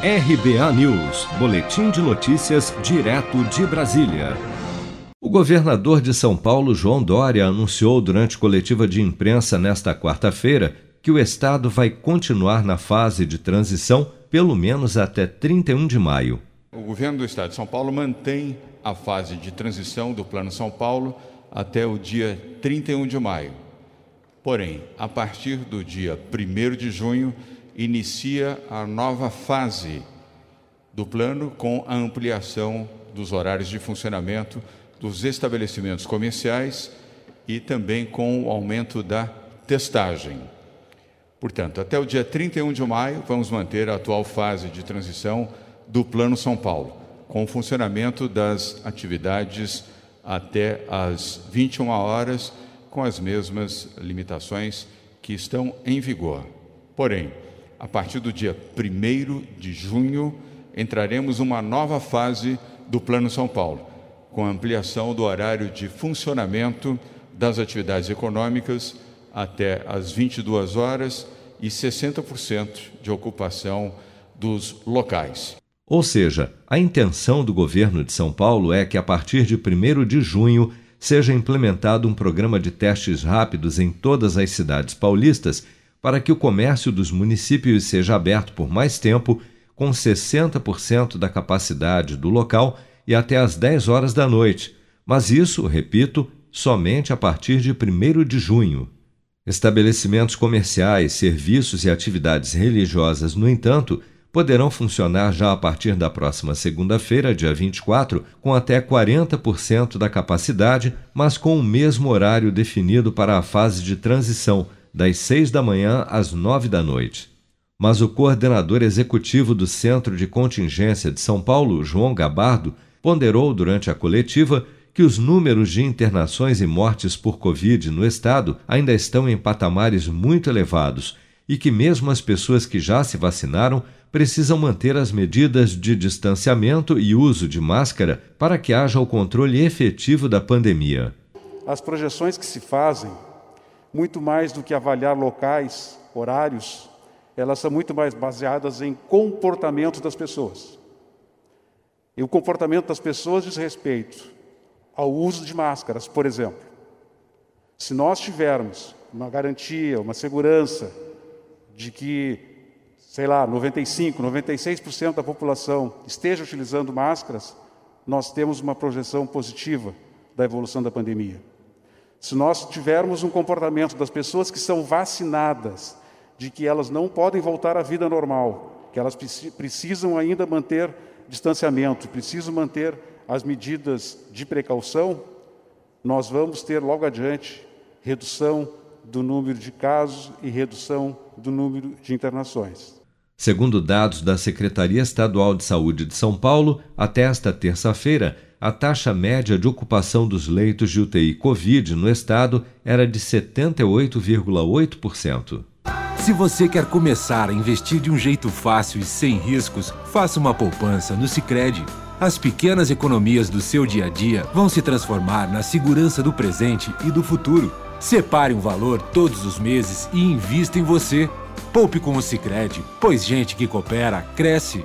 RBA News, Boletim de Notícias, direto de Brasília. O governador de São Paulo, João Dória, anunciou durante coletiva de imprensa nesta quarta-feira que o estado vai continuar na fase de transição pelo menos até 31 de maio. O governo do estado de São Paulo mantém a fase de transição do Plano São Paulo até o dia 31 de maio. Porém, a partir do dia 1 de junho, inicia a nova fase do plano com a ampliação dos horários de funcionamento dos estabelecimentos comerciais e também com o aumento da testagem. Portanto, até o dia 31 de maio, vamos manter a atual fase de transição do Plano São Paulo, com o funcionamento das atividades até às 21 horas, com as mesmas limitações que estão em vigor. Porém, a partir do dia 1 de junho, entraremos uma nova fase do Plano São Paulo, com ampliação do horário de funcionamento das atividades econômicas até às 22 horas e 60% de ocupação dos locais. Ou seja, a intenção do governo de São Paulo é que a partir de 1 de junho seja implementado um programa de testes rápidos em todas as cidades paulistas para que o comércio dos municípios seja aberto por mais tempo, com 60% da capacidade do local e até às 10 horas da noite, mas isso, repito, somente a partir de 1 de junho. Estabelecimentos comerciais, serviços e atividades religiosas, no entanto, poderão funcionar já a partir da próxima segunda-feira, dia 24, com até 40% da capacidade, mas com o mesmo horário definido para a fase de transição das seis da manhã às nove da noite. Mas o coordenador executivo do Centro de Contingência de São Paulo, João Gabardo, ponderou durante a coletiva que os números de internações e mortes por Covid no estado ainda estão em patamares muito elevados e que, mesmo as pessoas que já se vacinaram, precisam manter as medidas de distanciamento e uso de máscara para que haja o controle efetivo da pandemia. As projeções que se fazem muito mais do que avaliar locais, horários, elas são muito mais baseadas em comportamento das pessoas. E o comportamento das pessoas diz respeito ao uso de máscaras, por exemplo. Se nós tivermos uma garantia, uma segurança de que, sei lá, 95, 96% da população esteja utilizando máscaras, nós temos uma projeção positiva da evolução da pandemia. Se nós tivermos um comportamento das pessoas que são vacinadas, de que elas não podem voltar à vida normal, que elas precisam ainda manter distanciamento, precisam manter as medidas de precaução, nós vamos ter logo adiante redução do número de casos e redução do número de internações. Segundo dados da Secretaria Estadual de Saúde de São Paulo, até esta terça-feira, a taxa média de ocupação dos leitos de UTI Covid no estado era de 78,8%. Se você quer começar a investir de um jeito fácil e sem riscos, faça uma poupança no Sicredi. As pequenas economias do seu dia a dia vão se transformar na segurança do presente e do futuro. Separe um valor todos os meses e invista em você. Poupe com o Sicredi, pois gente que coopera cresce